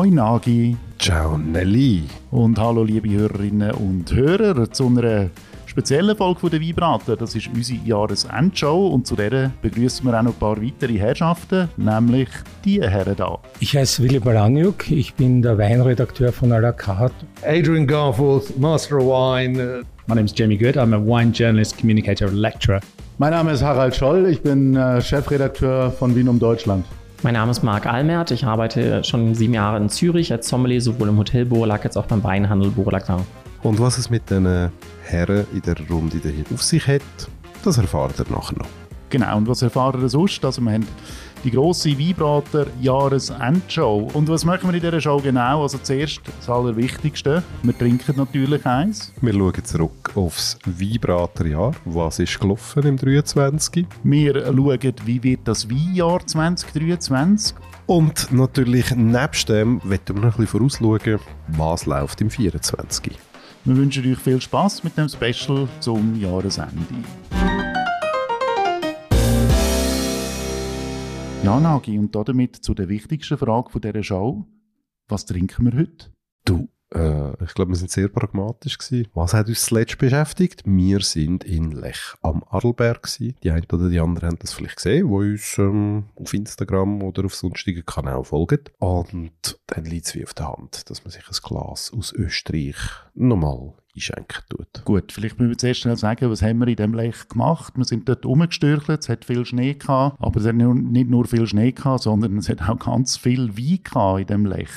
Hoi Nagi. Ciao Nelly. Und hallo liebe Hörerinnen und Hörer zu einer speziellen Folge von der Vibrator. Das ist unsere Jahresendshow und zu der begrüßen wir auch noch ein paar weitere Herrschaften, nämlich die Herren da. Ich heiße Willy Balaniuk, ich bin der Weinredakteur von à la carte. Adrian Garforth, Master of Wine. My name is Jamie Good, I'm a wine journalist, communicator, lecturer. Mein Name ist Harald Scholl, ich bin äh, Chefredakteur von Wien um Deutschland. Mein Name ist Marc Almert, ich arbeite schon sieben Jahre in Zürich als Sommelier, sowohl im Hotel Borlac als auch beim Weinhandel Borlac Und was es mit den Herren in der Runde hier auf sich hat, das erfahrt ihr nachher noch. Genau, und was erfahren wir sonst? Also wir haben die grosse Vibrator Jahresendshow. Und was machen wir in dieser Show genau? Also zuerst das Allerwichtigste, wir trinken natürlich eins. Wir schauen zurück aufs Vibrator-Jahr. Was ist gelaufen im 23? Wir schauen, wie wird das Weinjahr 2023? Und natürlich nebst dem wollen wir noch ein bisschen vorausschauen, was läuft im 24. Wir wünschen euch viel Spaß mit dem Special zum Jahresende. Ja, Nagi, und damit zu der wichtigsten Frage dieser Show. Was trinken wir heute? Du, äh, ich glaube, wir sind sehr pragmatisch gewesen. Was hat uns zuletzt beschäftigt? Wir sind in Lech am Arlberg gewesen. Die einen oder die anderen haben das vielleicht gesehen, wo uns ähm, auf Instagram oder auf sonstigen Kanälen folgen. Und dann liegt es wie auf der Hand, dass man sich ein Glas aus Österreich nochmal einschenken tut. Gut, vielleicht müssen wir zuerst schnell sagen, was haben wir in dem Lech gemacht. Wir sind dort rumgestürchelt, es hat viel Schnee gehabt, aber es hat nicht nur viel Schnee gehabt, sondern es hat auch ganz viel Wein gehabt in dem Lech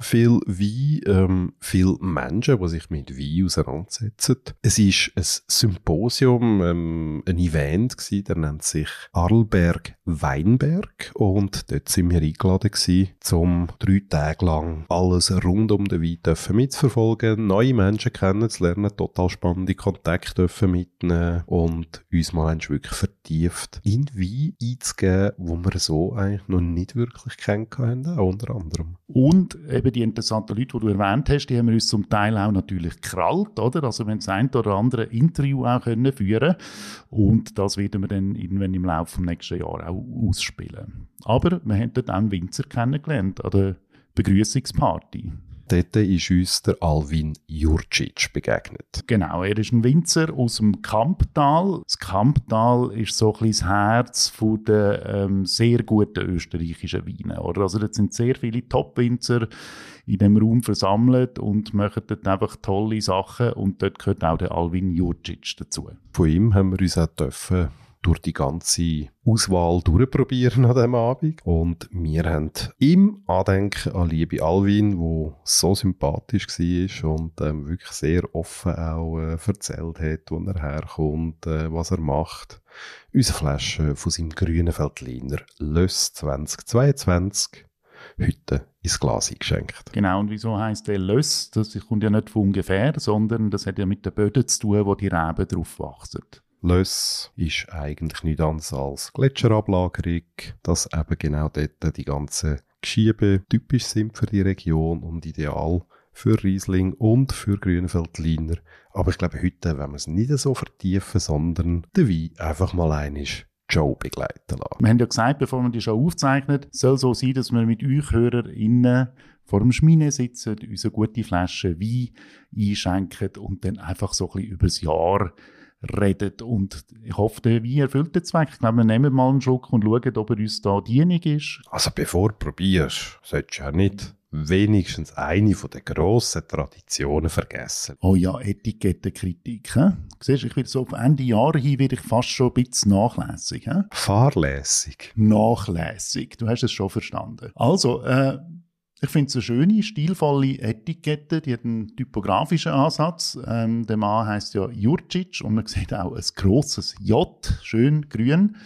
viel Wein, ähm, viele Menschen, die sich mit Wein auseinandersetzen. Es ist ein Symposium, ähm, ein Event gewesen, der nennt sich Arlberg Weinberg und dort sind wir eingeladen gewesen, um drei Tage lang alles rund um den Wein dürfen mitzuverfolgen, neue Menschen kennenzulernen, total spannende Kontakte dürfen mitnehmen und uns mal wirklich vertieft in Wein einzugeben, wo wir so eigentlich noch nicht wirklich kennengelernt haben, unter anderem. Und eben die interessanten Leute, die du erwähnt hast, die haben wir uns zum Teil auch natürlich krallt, oder? Also wenn das ein oder andere Interview auch können führen und das werden wir dann irgendwann im Laufe des nächsten Jahres auch ausspielen. Aber wir haben dort auch einen Winzer kennengelernt an der Begrüßungsparty. Dort ist uns der Alvin Jurcic begegnet. Genau, er ist ein Winzer aus dem Kamptal. Das Kamptal ist so ein das Herz der ähm, sehr guten österreichischen Weine. Oder? Also dort sind sehr viele Top-Winzer in dem Raum versammelt und machen dort einfach tolle Sachen und dort gehört auch der Alvin Jurcic dazu. Von ihm haben wir uns auch dürfen durch die ganze Auswahl durchprobieren an diesem Abend. Und wir haben im Andenken an liebe Alvin, wo so sympathisch war und ähm, wirklich sehr offen auch äh, erzählt hat, wo er herkommt, äh, was er macht, unsere Flasche von seinem grünen Feldliner Löss 2022 heute ins Glas eingeschenkt. Genau, und wieso heisst der Löss? Das kommt ja nicht von ungefähr, sondern das hat ja mit den Böden zu tun, wo die Reben drauf wachsen. Löss ist eigentlich nichts anderes als Gletscherablagerung, dass eben genau dort die ganzen Geschiebe typisch sind für die Region und ideal für Riesling und für Grünfeldliner. Aber ich glaube, heute wenn wir es nicht so vertiefen, sondern den Wein einfach mal einig Show begleiten lassen. Wir haben ja gesagt, bevor man die Show aufzeichnet, soll so sein, dass wir mit euch HörerInnen vor dem Schmine sitzen, unsere gute Flasche Wein einschenken und dann einfach so ein bisschen über das Jahr redet. Und ich hoffe, wie erfüllt den Zweck. Ich glaube, wir nehmen mal einen Schluck und schauen, ob er uns da dienig ist. Also bevor du probierst, solltest du ja nicht wenigstens eine von den grossen Traditionen vergessen. Oh ja, Etikettenkritik. He? Siehst du, ich will so auf Ende Jahre hin werde ich fast schon ein bisschen nachlässig. He? Fahrlässig. Nachlässig, du hast es schon verstanden. Also, äh, ich finde es eine schöne, stilvolle Etikette. Die hat einen typografischen Ansatz. Ähm, der Mann heißt ja Jurcic und man sieht auch ein grosses J, schön grün.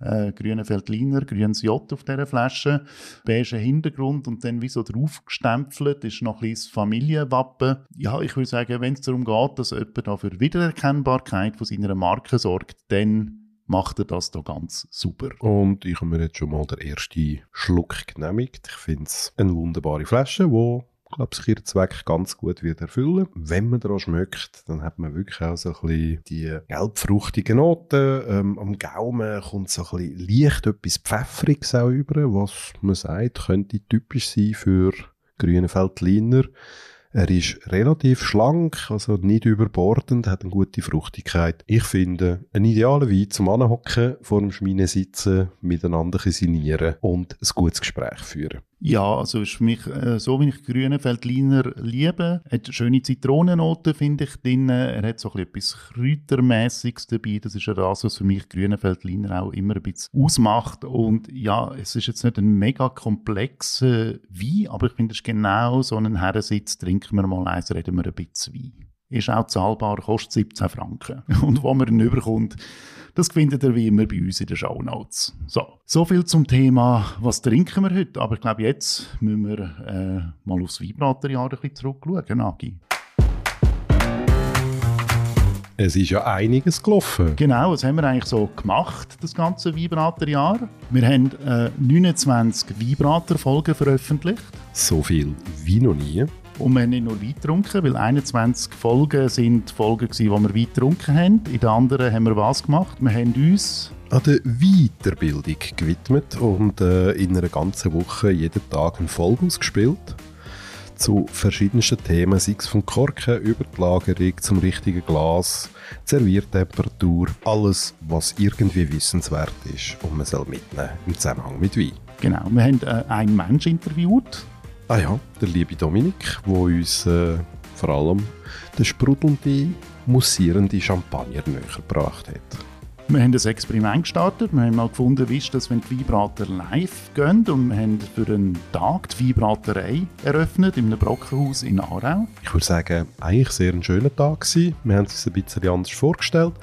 Äh, grüne Feldliner, grünes J auf dieser Flasche, beige Hintergrund und dann wie so draufgestempelt ist noch ein bisschen Familienwappen. Ja, ich würde sagen, wenn es darum geht, dass jemand da für Wiedererkennbarkeit von seiner Marke sorgt, dann macht er das da ganz super. Und ich habe mir jetzt schon mal den ersten Schluck genehmigt. Ich finde es eine wunderbare Flasche, die glaube sich ihren Zweck ganz gut wird erfüllen. Wenn man daran schmeckt, dann hat man wirklich auch so ein bisschen die gelbfruchtigen Noten. Ähm, am Gaumen kommt so ein bisschen leicht etwas Pfeffriges auch über, was man sagt, könnte typisch sein für grünen Veltliner. Er ist relativ schlank, also nicht überbordend, hat eine gute Fruchtigkeit. Ich finde, ein idealer Wein zum Anhocken, vor dem Schmine sitzen, miteinander sinnieren und ein gutes Gespräch führen. Ja, also ist für mich, äh, so wie ich grüne Veltliner liebe, hat schöne Zitronennoten, finde ich, drin. Er hat so etwas Kräutermäßiges dabei. Das ist ja das, was für mich grüne Veltliner auch immer ein bisschen ausmacht. Und ja, es ist jetzt nicht ein mega komplexer Wein, aber ich finde, es ist genau so einen Herrensitz. Trinken wir mal eins, reden wir ein bisschen Wein. Ist auch zahlbar, kostet 17 Franken. Und wo man ihn überkommt, das findet ihr wie immer bei uns in den Show Notes. So, so viel zum Thema, was trinken wir heute. Aber ich glaube, jetzt müssen wir äh, mal aufs Weinbraterjahr ein bisschen zurückschauen, Agi. Es ist ja einiges gelaufen. Genau, was haben wir eigentlich so gemacht, das ganze Weinbraterjahr? Wir haben äh, 29 Weinbrater-Folgen veröffentlicht. So viel wie noch nie. Und wir haben nicht nur Wein getrunken, weil 21 Folgen sind Folgen gewesen, wo wir Wein getrunken haben. In den anderen haben wir was gemacht? Wir haben uns an der Weiterbildung gewidmet und äh, in einer ganzen Woche jeden Tag eine Folge ausgespielt. Zu verschiedensten Themen, sei es vom Korken über die Lagerung zum richtigen Glas, Serviertemperatur, alles, was irgendwie wissenswert ist und man soll mitnehmen im Zusammenhang mit Wein. Genau, wir haben äh, einen Mensch interviewt, Ah ja, der liebe Dominik, der uns äh, vor allem den sprudelnden, mussierenden Champagner näher gebracht hat. Wir haben ein Experiment gestartet. Wir haben mal gefunden, wie ist das, wenn die Weinbrater live gehen. Und wir haben für einen Tag die Weinbraterei eröffnet in einem Brockenhaus in Aarau. Ich würde sagen, eigentlich sehr ein schöner Tag gewesen. Wir haben es uns ein bisschen anders vorgestellt.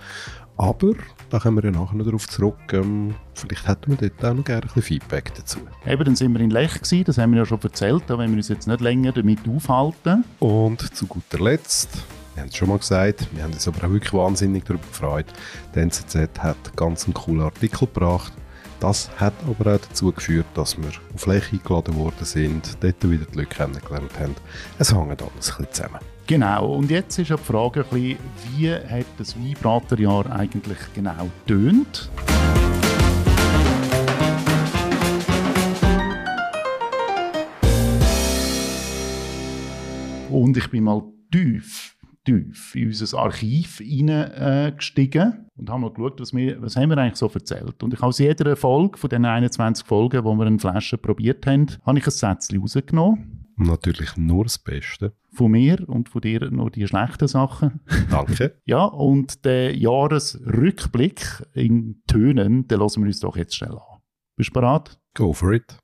Aber da kommen wir ja nachher noch darauf zurück. Ähm, vielleicht hätten wir dort auch noch gerne ein bisschen Feedback dazu. Eben, dann sind wir in Lech gewesen, das haben wir ja schon erzählt, da wollen wir uns jetzt nicht länger damit aufhalten. Und zu guter Letzt, wir haben es schon mal gesagt, wir haben uns aber auch wirklich wahnsinnig darüber gefreut. Die NZZ hat ganz einen coolen Artikel gebracht. Das hat aber auch dazu geführt, dass wir auf Lech eingeladen worden sind, dort wieder die Leute kennengelernt haben. Es hängt alles ein bisschen zusammen. Genau, und jetzt ist ja die Frage ein bisschen, wie hat das Weinbraterjahr eigentlich genau tönt? Und ich bin mal tief, tief in unser Archiv hineingestiegen und habe mal geschaut, was, wir, was haben wir eigentlich so erzählt. Und ich habe aus jeder Folge von den 21 Folgen, wo wir eine Flasche probiert haben, habe ich ein Sätzchen rausgenommen. Natürlich nur das Beste. Von mir und von dir nur die schlechten Sachen. Danke. ja, und der Jahresrückblick in Tönen, den lassen wir uns doch jetzt schnell an. Bist du bereit? Go for it.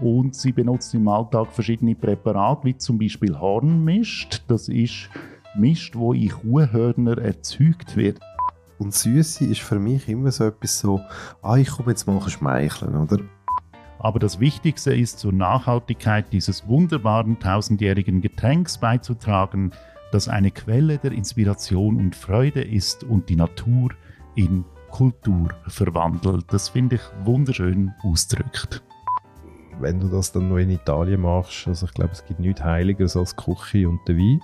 Und sie benutzt im Alltag verschiedene Präparate, wie zum Beispiel Hornmist. Das ist Mist, wo in Kuhhörner erzeugt wird. Und Süße ist für mich immer so etwas so, ah, ich komme jetzt mal schmeicheln, oder? Aber das Wichtigste ist, zur Nachhaltigkeit dieses wunderbaren tausendjährigen Getränks beizutragen, das eine Quelle der Inspiration und Freude ist und die Natur in Kultur verwandelt. Das finde ich wunderschön ausdrückt. Wenn du das dann noch in Italien machst, also ich glaube, es gibt nichts Heiligeres als die Küche und der Wein.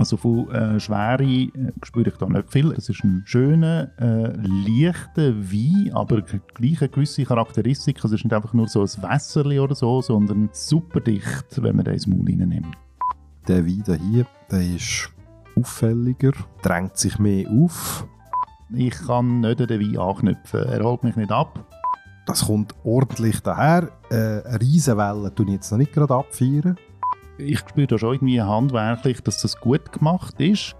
Also von äh, Schwere äh, spüre ich da nicht viel. Es ist ein schöner, äh, leichter Wein, aber gleich eine gewisse Charakteristik. Es ist nicht einfach nur so ein Wässerli oder so, sondern super dicht, wenn man den ins Maul nimmt. Der Wein hier, der ist auffälliger, drängt sich mehr auf. Ich kann nicht an den Wein anknüpfen. Er holt mich nicht ab. Das kommt ordentlich daher. Äh, eine Riesenwelle tue ich jetzt noch nicht gerade abfeiern ich spüre da schon irgendwie handwerklich, dass das gut gemacht ist.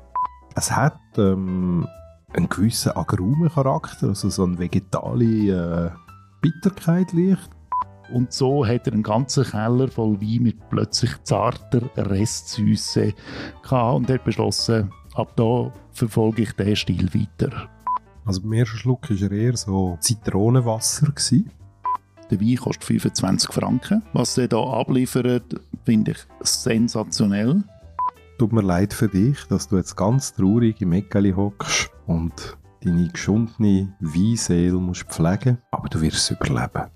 Es hat ähm, einen gewissen Agrumencharakter, also so eine vegetale äh, Bitterkeit leicht. Und so hat er einen ganzen Keller voll Wein mit plötzlich zarter Restsüße gehabt und hat beschlossen, ab da verfolge ich diesen Stil weiter. Also beim ersten Schluck war er eher so Zitronenwasser. Gewesen. Der Wein kostet 25 Franken. Was er hier abliefert, finde ich sensationell. Tut mir leid für dich, dass du jetzt ganz traurig im Eckeli hockst und deine geschundene Weinseele musst pflegen, aber du wirst es überleben.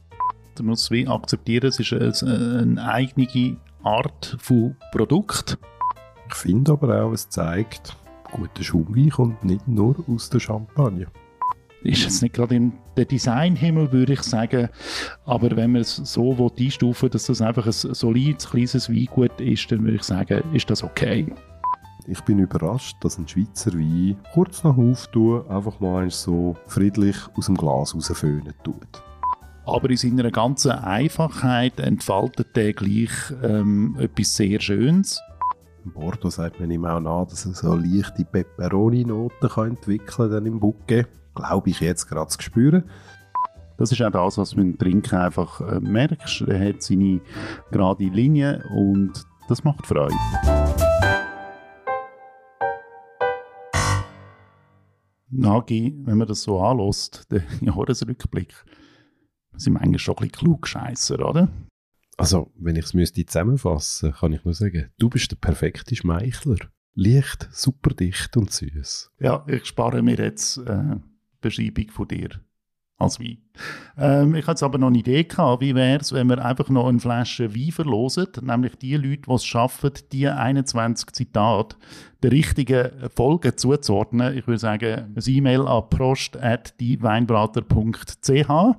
Du musst wie akzeptieren, es ist eine eigene Art von Produkt. Ich finde aber auch, es zeigt, guter Schaumwein kommt nicht nur aus der Champagne. Ist jetzt nicht gerade der Designhimmel, würde ich sagen. Aber wenn man es so will einstufen dass das einfach ein solides, kleines Weingut ist, dann würde ich sagen, ist das okay. Ich bin überrascht, dass ein Schweizer Wein kurz nach Auftun einfach mal so friedlich aus dem Glas rausföhnen tut. Aber in seiner ganzen Einfachheit entfaltet der gleich ähm, etwas sehr Schönes. Im Bordeaux sagt man ihm auch nach, dass er so leichte Peperoni-Noten entwickeln kann im Bouquet. Glaube ich jetzt gerade zu spüren. Das ist auch das, was du beim Trinken einfach äh, merkst. Er hat seine gerade Linie und das macht Freude. Nagi, wenn man das so anlässt, der Jahresrückblick, sind wir eigentlich schon ein bisschen klugscheisser, oder? Also, wenn ich es müsste zusammenfassen, kann ich nur sagen, du bist der perfekte Schmeichler. Leicht, super dicht und süß. Ja, ich spare mir jetzt äh, Beschreibung von dir als Wein. Ähm, ich hatte aber noch eine Idee gehabt, wie wäre es, wenn wir einfach noch eine Flasche Wein verlosen, nämlich die Leute, die es schaffen, die 21 Zitate der richtigen Folge zuzuordnen. Ich würde sagen, ein E-Mail an prost.dieweinbrater.ch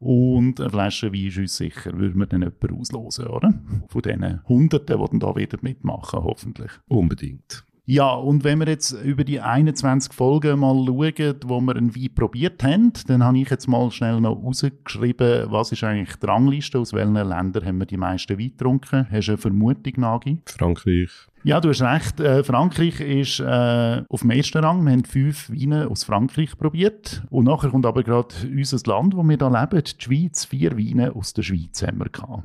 und eine Flasche Wein ist uns sicher, würden wir dann jemanden auslosen, oder? Von diesen Hunderten, die dann da wieder mitmachen, hoffentlich. Unbedingt. Ja, und wenn wir jetzt über die 21 Folgen mal schauen, wo wir einen Wein probiert haben, dann habe ich jetzt mal schnell noch rausgeschrieben, was ist eigentlich die Rangliste, aus welchen Ländern haben wir die meisten Wein getrunken. Hast du eine Vermutung, Nagi? Frankreich. Ja, du hast recht. Äh, Frankreich ist äh, auf dem ersten Rang. Wir haben fünf Weine aus Frankreich probiert. Und nachher kommt aber gerade unser Land, wo wir da leben, die Schweiz. Vier Weine aus der Schweiz haben wir gehabt.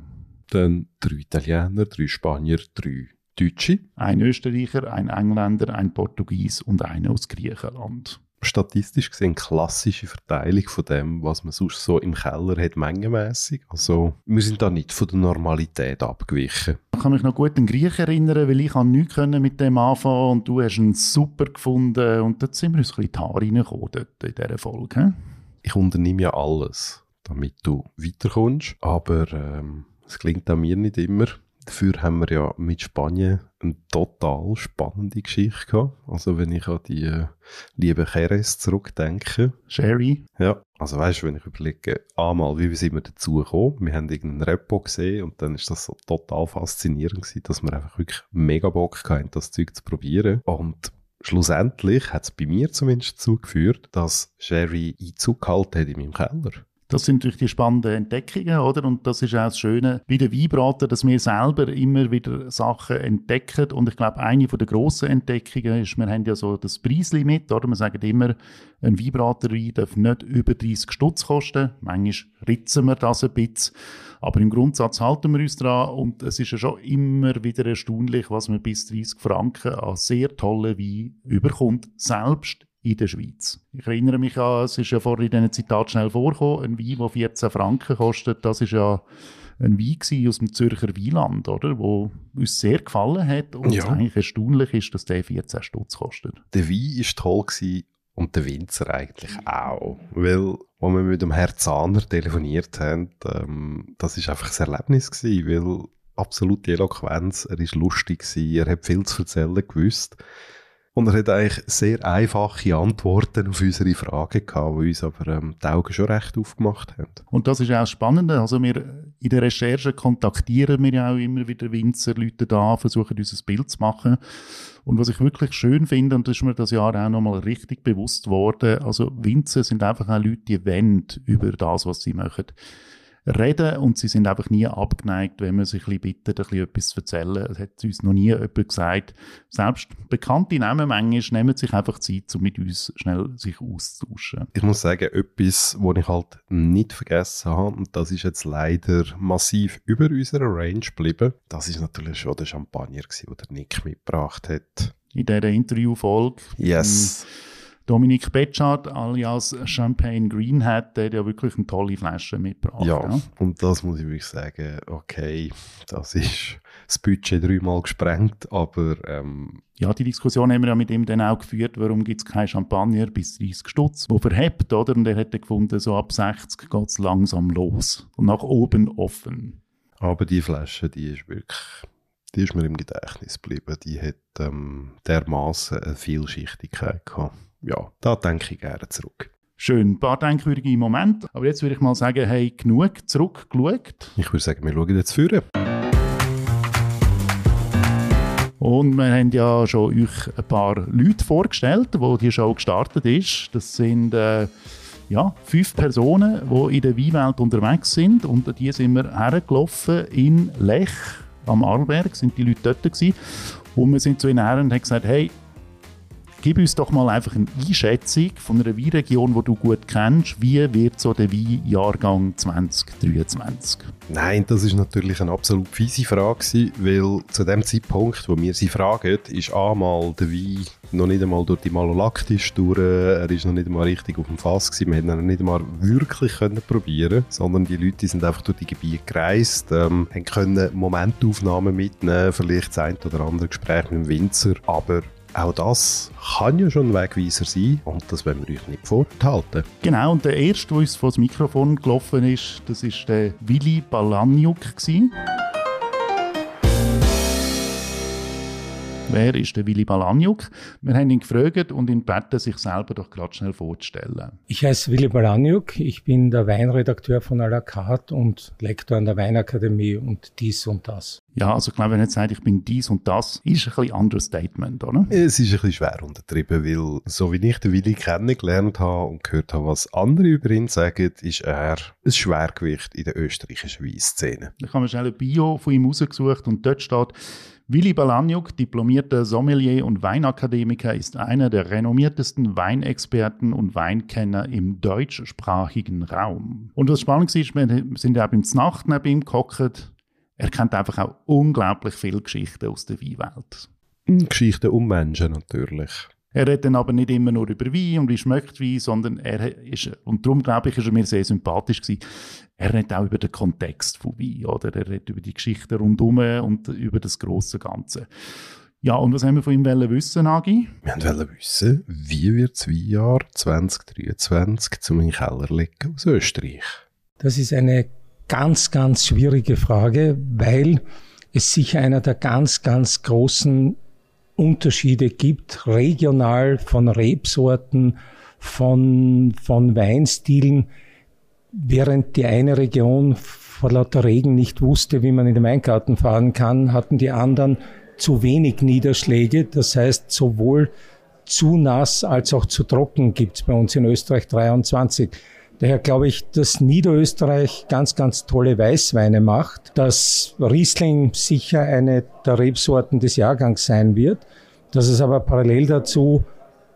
Dann drei Italiener, drei Spanier, drei Deutsche. Ein Österreicher, ein Engländer, ein Portugies und einer aus Griechenland. Statistisch gesehen klassische Verteilung von dem, was man sonst so im Keller hat, mengenmässig. Also wir sind da nicht von der Normalität abgewichen. Ich kann mich noch gut an Griechen erinnern, weil ich nichts mit dem anfangen und du hast ihn super gefunden und dort sind wir uns ein bisschen die Haare reingekommen in dieser Folge. Ich unternehme ja alles, damit du weiterkommst, aber ähm, es klingt an mir nicht immer. Dafür haben wir ja mit Spanien eine total spannende Geschichte gehabt. Also wenn ich an die äh, liebe Jerez zurückdenke. Sherry. Ja, also weißt du, wenn ich überlege, einmal, wie sind wir dazu gekommen? Wir haben irgendeinen Repo gesehen und dann ist das so total faszinierend gewesen, dass wir einfach wirklich mega Bock hatten, das Zeug zu probieren. Und schlussendlich hat es bei mir zumindest dazu geführt, dass Sherry Einzug gehalten hat in meinem Keller. Das sind natürlich die spannenden Entdeckungen, oder? Und das ist auch das Schöne bei den Weinbraten, dass wir selber immer wieder Sachen entdecken. Und ich glaube, eine der grossen Entdeckungen ist, wir haben ja so das Preislimit, oder? Wir sagen immer, ein Weinbraterwein darf nicht über 30 Stutz kosten. Manchmal ritzen wir das ein bisschen. Aber im Grundsatz halten wir uns dran und es ist ja schon immer wieder erstaunlich, was man bis 30 Franken an sehr tollen Wein überkommt, selbst in der Schweiz. Ich erinnere mich an, es ist ja vorhin in diesem Zitat schnell vorgekommen, ein Wein, der 14 Franken kostet, das ist ja ein Wein aus dem Zürcher Wieland, oder, wo uns sehr gefallen hat und ja. eigentlich erstaunlich ist, dass der 14 Stutz kostet. Der Wein war toll gewesen und der Winzer eigentlich auch, weil als wir mit dem Herrn Zahner telefoniert haben, ähm, das ist einfach ein Erlebnis gewesen, weil absolute Eloquenz, er ist lustig gewesen, er hat viel zu erzählen gewusst und er hat eigentlich sehr einfache Antworten auf unsere Fragen gehabt, die uns aber ähm, die Augen schon recht aufgemacht haben. Und das ist auch spannend. Also wir in der Recherche kontaktieren wir ja auch immer wieder Winzer, Leute da, versuchen uns ein Bild zu machen. Und was ich wirklich schön finde, und das ist mir das Jahr auch nochmal richtig bewusst geworden, also Winzer sind einfach auch Leute, die wollen über das, was sie machen reden und sie sind einfach nie abgeneigt, wenn man sich ein bisschen bittet, ein bisschen etwas zu erzählen. Es hat uns noch nie jemand gesagt. Selbst bekannte Namen manchmal nehmen sich einfach Zeit, um mit uns schnell sich auszutauschen. Ich muss sagen, etwas, was ich halt nicht vergessen habe, und das ist jetzt leider massiv über unserer Range geblieben, das ist natürlich schon der Champagner gewesen, den Nick mitgebracht hat. In dieser Interviewfolge. Yes. Ähm, Dominik Betschart alias Champagne Green hat, der ja wirklich eine tolle Flasche mitgebracht. Ja, ja, und das muss ich wirklich sagen, okay, das ist das Budget dreimal gesprengt, aber... Ähm, ja, die Diskussion haben wir ja mit ihm dann auch geführt, warum gibt es kein Champagner bis 30 Stutz, wo verhebt, oder? Und er hätte gefunden, so ab 60 geht es langsam los und nach oben offen. Aber die Flasche, die ist wirklich die ist mir im Gedächtnis geblieben. Die hat ähm, dermaßen eine Vielschichtigkeit gehabt ja, da denke ich gerne zurück. Schön, ein paar denkwürdige Momente. Aber jetzt würde ich mal sagen, hey, genug zurückgeschaut. Ich würde sagen, wir schauen jetzt führen. Und wir haben ja schon euch ein paar Leute vorgestellt, wo die Show gestartet ist. Das sind äh, ja, fünf Personen, die in der Weinwelt unterwegs sind. Und die sind wir hergelaufen in Lech am Arlberg, sind die Leute dort gewesen. Und wir sind zu ihnen her und haben gesagt, hey, gib uns doch mal einfach eine Einschätzung von einer Weinregion, die du gut kennst. Wie wird so der Weinjahrgang 2023? Nein, das ist natürlich eine absolut fiese Frage weil zu dem Zeitpunkt, wo wir sie fragen, ist einmal der Wein noch nicht einmal durch die Malolaktis durch, er ist noch nicht einmal richtig auf dem Fass gewesen, wir hätten ihn nicht einmal wirklich können probieren sondern die Leute sind einfach durch die Gebiete gereist, ähm, haben können Momentaufnahmen mitnehmen, vielleicht das ein oder andere Gespräch mit dem Winzer, aber auch das kann ja schon ein Wegweiser sein und das wollen wir euch nicht vorenthalten. Genau, und der erste, der uns vor das Mikrofon gelaufen ist, das war der Willi Balaniuk. Wer ist der Willi Balaniuk? Wir haben ihn gefragt und ihn gebeten, sich selber doch gerade schnell vorzustellen. Ich heiße Willi Balaniuk, ich bin der Weinredakteur von à la carte und Lektor an der Weinakademie und dies und das. Ja, also ich glaube, wenn er jetzt sagt, ich bin dies und das, ist ein bisschen anderes Statement, oder? Es ist ein bisschen schwer untertrieben, weil so wie ich den Willi kennengelernt habe und gehört habe, was andere über ihn sagen, ist er ein Schwergewicht in der österreichischen Weinszene. Ich habe mir schnell ein Bio von ihm rausgesucht und dort steht, Willi Balaniuk, diplomierter Sommelier und Weinakademiker, ist einer der renommiertesten Weinexperten und Weinkenner im deutschsprachigen Raum. Und was spannend ist, wir sind eben in Nacht neben ihm gehockt. Er kennt einfach auch unglaublich viele Geschichten aus der Weinwelt. Geschichten um Menschen natürlich. Er redet dann aber nicht immer nur über Wein und wie schmeckt Wein, sondern er ist, und darum glaube ich, ist er mir sehr sympathisch gewesen, er redet auch über den Kontext von Wein, oder? Er redet über die Geschichte rundherum und über das große Ganze. Ja, und was haben wir von ihm wissen, Agi? Wir wollen wissen, wie wird das Weinjahr 2023 zum in Keller legen aus Österreich? Das ist eine ganz, ganz schwierige Frage, weil es sicher einer der ganz, ganz großen Unterschiede gibt, regional von Rebsorten, von, von Weinstilen, während die eine Region vor lauter Regen nicht wusste, wie man in den Weingarten fahren kann, hatten die anderen zu wenig Niederschläge. Das heißt, sowohl zu nass als auch zu trocken gibt es bei uns in Österreich 23. Daher glaube ich, dass Niederösterreich ganz, ganz tolle Weißweine macht, dass Riesling sicher eine der Rebsorten des Jahrgangs sein wird, dass es aber parallel dazu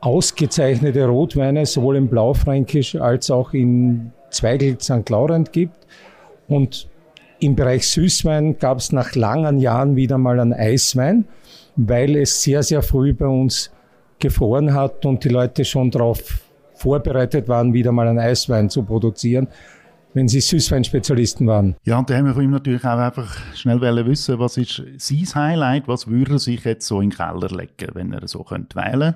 ausgezeichnete Rotweine sowohl im Blaufränkisch als auch in Zweigel St. Laurent gibt. Und im Bereich Süßwein gab es nach langen Jahren wieder mal einen Eiswein, weil es sehr, sehr früh bei uns gefroren hat und die Leute schon darauf vorbereitet waren, wieder mal einen Eiswein zu produzieren, wenn sie Süßweinspezialisten waren. Ja, und da haben wir von ihm natürlich auch einfach schnell wissen, was ist sein Highlight, was würde er sich jetzt so in den Keller legen, wenn er so könnte wählen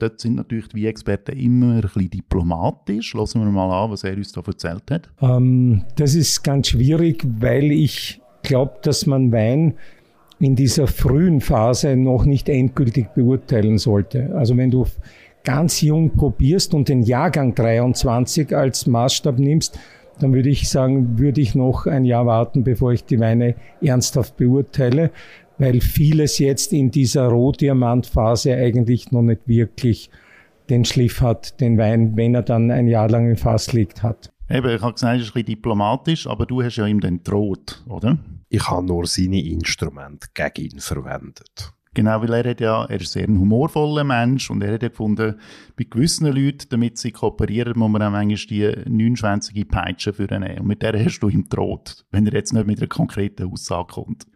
Dort sind natürlich die Experten immer ein bisschen diplomatisch. Lassen wir mal an, was er uns da erzählt hat. Ähm, das ist ganz schwierig, weil ich glaube, dass man Wein in dieser frühen Phase noch nicht endgültig beurteilen sollte. Also wenn du ganz jung probierst und den Jahrgang 23 als Maßstab nimmst, dann würde ich sagen, würde ich noch ein Jahr warten, bevor ich die Weine ernsthaft beurteile, weil vieles jetzt in dieser Rohdiamantphase eigentlich noch nicht wirklich den Schliff hat, den Wein, wenn er dann ein Jahr lang im Fass liegt, hat. Eben, ich habe gesagt, es ist ein bisschen diplomatisch, aber du hast ja ihm den droht, oder? Ich habe nur seine Instrumente gegen ihn verwendet. Genau, weil er hat ja, er ist sehr ein humorvoller Mensch und er hat ja gefunden, bei gewissen Leuten, damit sie kooperieren, muss man auch manchmal die neunschwänzige Peitsche für ihn nehmen. Und mit der hast du ihm droht, wenn er jetzt nicht mit einer konkreten Aussage kommt.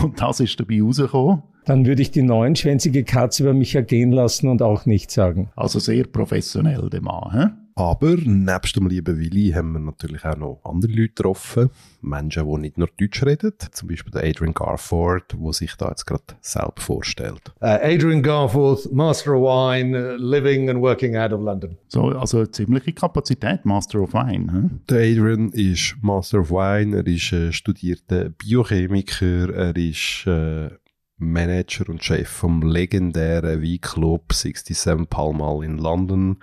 Und das ist dabei rausgekommen. Dann würde ich die neunschwänzige Katze über mich ergehen lassen und auch nichts sagen. Also sehr professionell, der Mann. He? Aber nebst dem lieben Willi haben wir natürlich auch noch andere Leute getroffen. Menschen, die nicht nur Deutsch reden. Zum Beispiel der Adrian Garford, der sich da jetzt gerade selbst vorstellt. Uh, Adrian Garforth, Master of Wine, uh, living and working out of London. So, also eine ziemliche Kapazität, Master of Wine. Hm? Der Adrian ist Master of Wine, er ist äh, studierter Biochemiker, er ist äh, Manager und Chef vom legendären Weinclub 67 Pall Mall in London.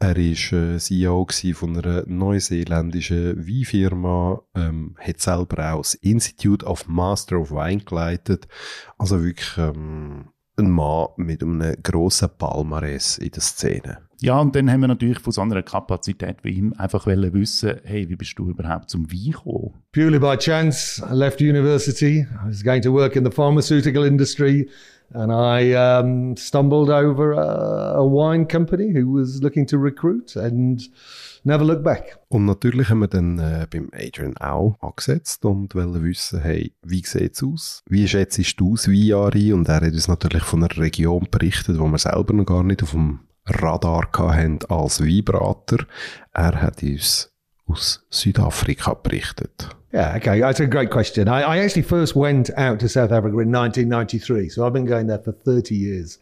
Er war äh, CEO von einer neuseeländischen Weinfirma, ähm, hat selber auch das Institute of Master of Wine geleitet. Also wirklich ähm, ein Mann mit einem grossen Palmares in der Szene. Ja, und dann haben wir natürlich von so einer Kapazität wie ihm einfach wollen wissen, hey, wie bist du überhaupt zum Wein gekommen? Purely by chance, I left university. I was going to work in the pharmaceutical industry. And I um, stumbled over a, a wine company who was looking to recruit and never looked back. Und natürlich haben wir dann äh, beim Adrian auch angesetzt und wollen wissen, hey, wie sieht es aus? Wie schätzt du das Weinjahr ein? Und er hat uns natürlich von einer Region berichtet, wo wir selber noch gar nicht auf dem Radar hatten als Weinbrater. Er hat uns aus Südafrika berichtet. Yeah, okay, that's a great question. I, I, actually first went out to South Africa in 1993, so I've been going there for 30 years.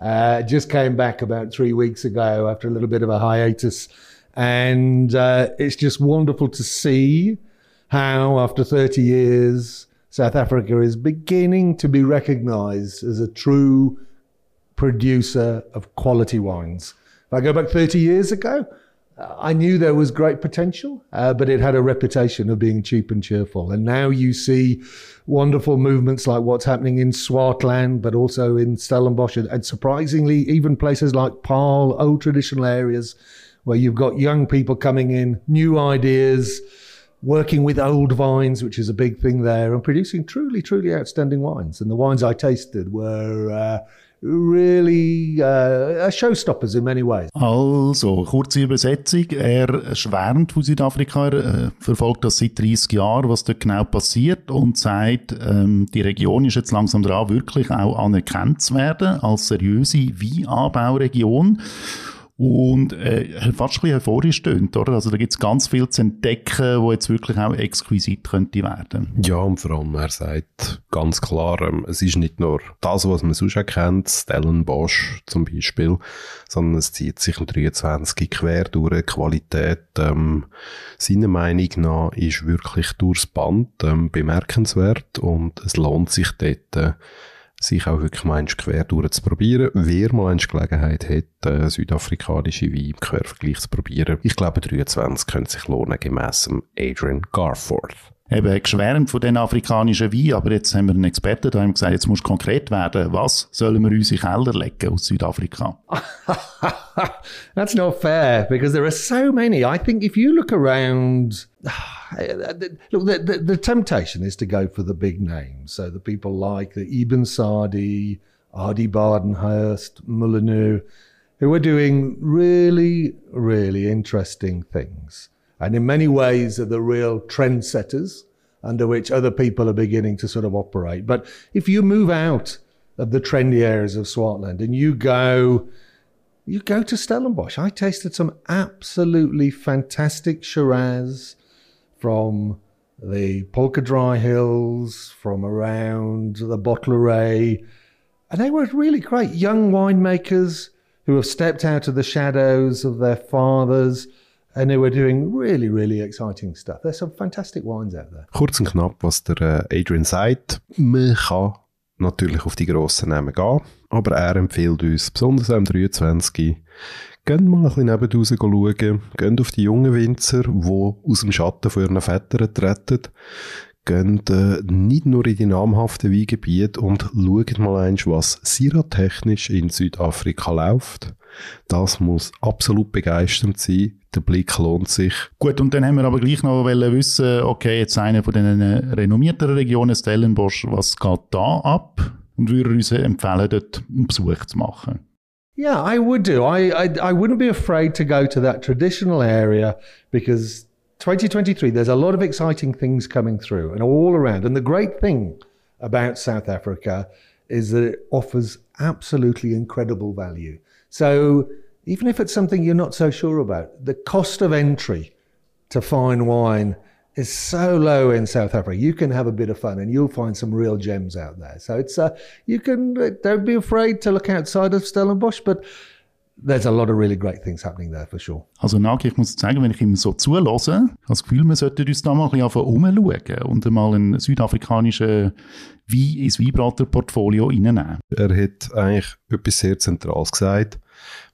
Uh, just came back about three weeks ago after a little bit of a hiatus, and uh, it's just wonderful to see how, after 30 years, South Africa is beginning to be recognized as a true producer of quality wines. If I go back 30 years ago, I knew there was great potential, uh, but it had a reputation of being cheap and cheerful. And now you see wonderful movements like what's happening in Swartland, but also in Stellenbosch, and, and surprisingly, even places like Paarl, old traditional areas where you've got young people coming in, new ideas, working with old vines, which is a big thing there, and producing truly, truly outstanding wines. And the wines I tasted were. Uh, really uh, showstoppers in many ways. Also, kurze Übersetzung. Er schwärmt von Südafrika, er äh, verfolgt das seit 30 Jahren, was dort genau passiert und sagt, ähm, die Region ist jetzt langsam dran, wirklich auch anerkannt zu werden als seriöse Weinanbauregion. Und äh, fast ein bisschen euphorisch stöhnt, oder? Also da gibt es ganz viel zu entdecken, wo jetzt wirklich auch exquisit könnte werden. Ja, und vor allem, er sagt ganz klar, ähm, es ist nicht nur das, was man sonst kennt, Stellenbosch zum Beispiel, sondern es zieht sich in 23 quer durch. Qualität, ähm, seiner Meinung nach, ist wirklich durchs Band ähm, bemerkenswert und es lohnt sich dort, äh, sich auch wirklich mal quer durchzuprobieren. Wer mal eine Gelegenheit hat, äh, südafrikanische Wein im Quervergleich zu probieren, ich glaube 23 könnte sich lohnen, gemäss Adrian Garforth. Eben geschwärmt von den afrikanischen Wein, aber jetzt haben wir einen Experten da haben gesagt, jetzt muss konkret werden. Was sollen wir uns in Keller legen aus Südafrika? That's not fair because there are so many. I think if you look around, look, the, the, the temptation is to go for the big names. So the people like the Ibn Sadi, Adi Bardenhurst, Molyneux, who are doing really, really interesting things and in many ways are the real trendsetters under which other people are beginning to sort of operate. But if you move out of the trendy areas of Swartland and you go, you go to Stellenbosch. I tasted some absolutely fantastic Shiraz from the Polka Dry Hills, from around the Bottleray, and they were really great young winemakers who have stepped out of the shadows of their fathers And they were doing really, really exciting stuff. There's some fantastic wines out there. Kurz und knapp, was der äh, Adrian sagt. Man kann natürlich auf die grossen Namen gehen, aber er empfiehlt uns, besonders am 23. Geht mal ein bisschen neben raus schauen, geht auf die jungen Winzer, die aus dem Schatten von ihren Vätern treten, geht äh, nicht nur in die namhaften Weingebiete und schaut mal eins, was siratechnisch in Südafrika läuft. Das muss absolut begeisternd sein. Der Blick lohnt sich. Gut, und dann haben wir aber gleich noch wissen, okay, jetzt eine von den renommierteren Regionen, Stellenbosch, was geht da ab? Und würde uns empfehlen, dort einen Besuch zu machen. Yeah, I would do. I, I, I wouldn't be afraid to go to that traditional area because 2023, there's a lot of exciting things coming through and all around. And the great thing about South Africa is that it offers absolutely incredible value. So even if it's something you're not so sure about, the cost of entry to fine wine is so low in South Africa. You can have a bit of fun and you'll find some real gems out there. So it's uh, you can don't be afraid to look outside of Stellenbosch, but there's a lot of really great things happening there for sure. Also Nagi, ich muss sagen, wenn ich ihm so zulasse, habe das Gefühl, wir sollten uns da mal ein bisschen umschauen und mal einen südafrikanischen Wein ins Weinbraterportfolio reinnehmen. Er hat eigentlich etwas sehr Zentrales gesagt.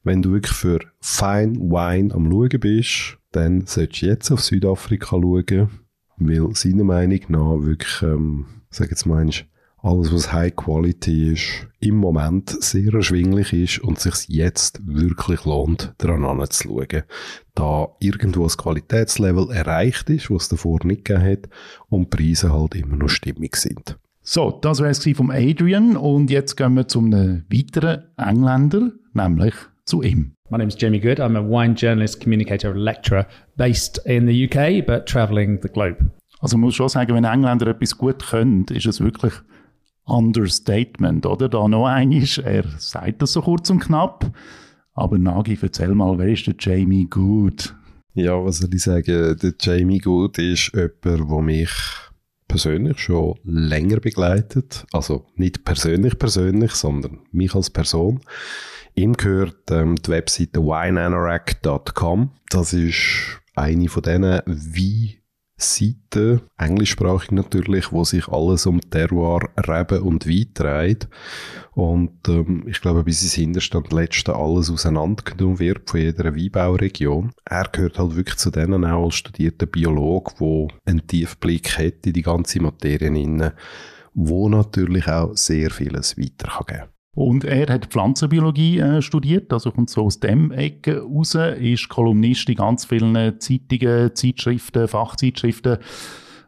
Wenn du wirklich für Fine Wine am Schauen bist, dann solltest du jetzt auf Südafrika schauen, weil seiner Meinung nach wirklich, ähm, sag jetzt mal, alles, was High Quality ist, im Moment sehr erschwinglich ist und sich jetzt wirklich lohnt, daran anzuschauen. Da irgendwo das Qualitätslevel erreicht ist, was es davor nicht gegeben hat und Preise halt immer noch stimmig sind. So, das wäre es vom Adrian und jetzt gehen wir zu einem weiteren Engländer, nämlich zu ihm. My name is Jamie Good. I'm a wine journalist, communicator, lecturer based in the UK, but traveling the globe. Also man muss schon sagen, wenn Engländer etwas gut können, ist es wirklich Understatement, oder? Da noch einiges. Er sagt das so kurz und knapp. Aber Nagi, erzähl mal, wer ist der Jamie Good? Ja, was soll ich sagen? Der Jamie Good ist jemand, der mich persönlich schon länger begleitet. Also nicht persönlich persönlich, sondern mich als Person. Ihm gehört ähm, die Webseite wineanorak.com. Das ist eine von diesen wie Seiten, englischsprachig natürlich, wo sich alles um Terroir, Reben und Wein dreht. Und ähm, ich glaube, bis ins Hinterste und Letzte alles auseinandergenommen wird von jeder Weinbauregion. Er gehört halt wirklich zu denen auch als studierter Biologe, wo einen Tiefblick hat in die ganze Materie inne, wo natürlich auch sehr vieles weiter kann. Und er hat Pflanzenbiologie äh, studiert, also kommt so aus dem Ecke raus, ist Kolumnist in ganz vielen Zeitungen, Zeitschriften, Fachzeitschriften.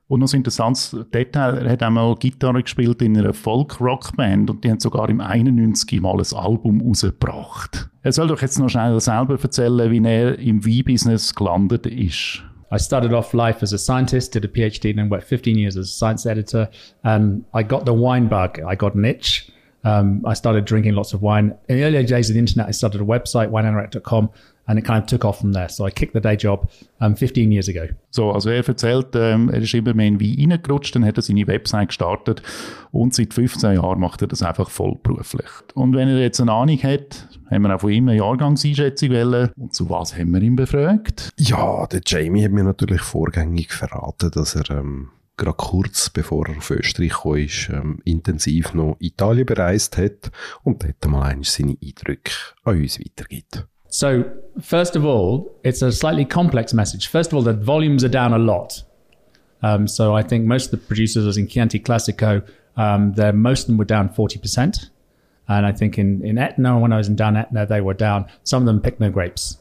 Und noch ein interessantes Detail, er hat einmal Gitarre gespielt in einer Folk-Rock-Band und die haben sogar im 91 mal ein Album rausgebracht. Er soll doch jetzt noch schnell selber erzählen, wie er im Weinbusiness gelandet ist. I started off life as a scientist, did a PhD, and then worked 15 years as a science editor. And I got the wine bug. I got an itch. Um, I started drinking lots of wine. In the early days of the internet, I started a website, wineanorak.com, and it kind of took off from there. So I kicked the day job um, 15 years ago. So, also er erzählt, ähm, er ist immer mehr in Wein reingerutscht, dann hat er seine Website gestartet und seit 15 Jahren macht er das einfach vollberuflich. Und wenn er jetzt eine Ahnung hat, haben wir auch von ihm eine Jahrgangseinschätzung wollen. Und zu was haben wir ihn befragt? Ja, der Jamie hat mir natürlich vorgängig verraten, dass er ähm, gerade kurz bevor er auf Österreich kam, ist, ähm, intensiv noch Italien bereist hat und dort mal seine Eindrücke an uns weitergibt. So, first of all, it's a slightly complex message. First of all, the volumes are down a lot. Um, so I think most of the producers in Chianti Classico, um, most of them were down 40%. And I think in, in Etna, when I was in down Etna, they were down. Some of them picked no grapes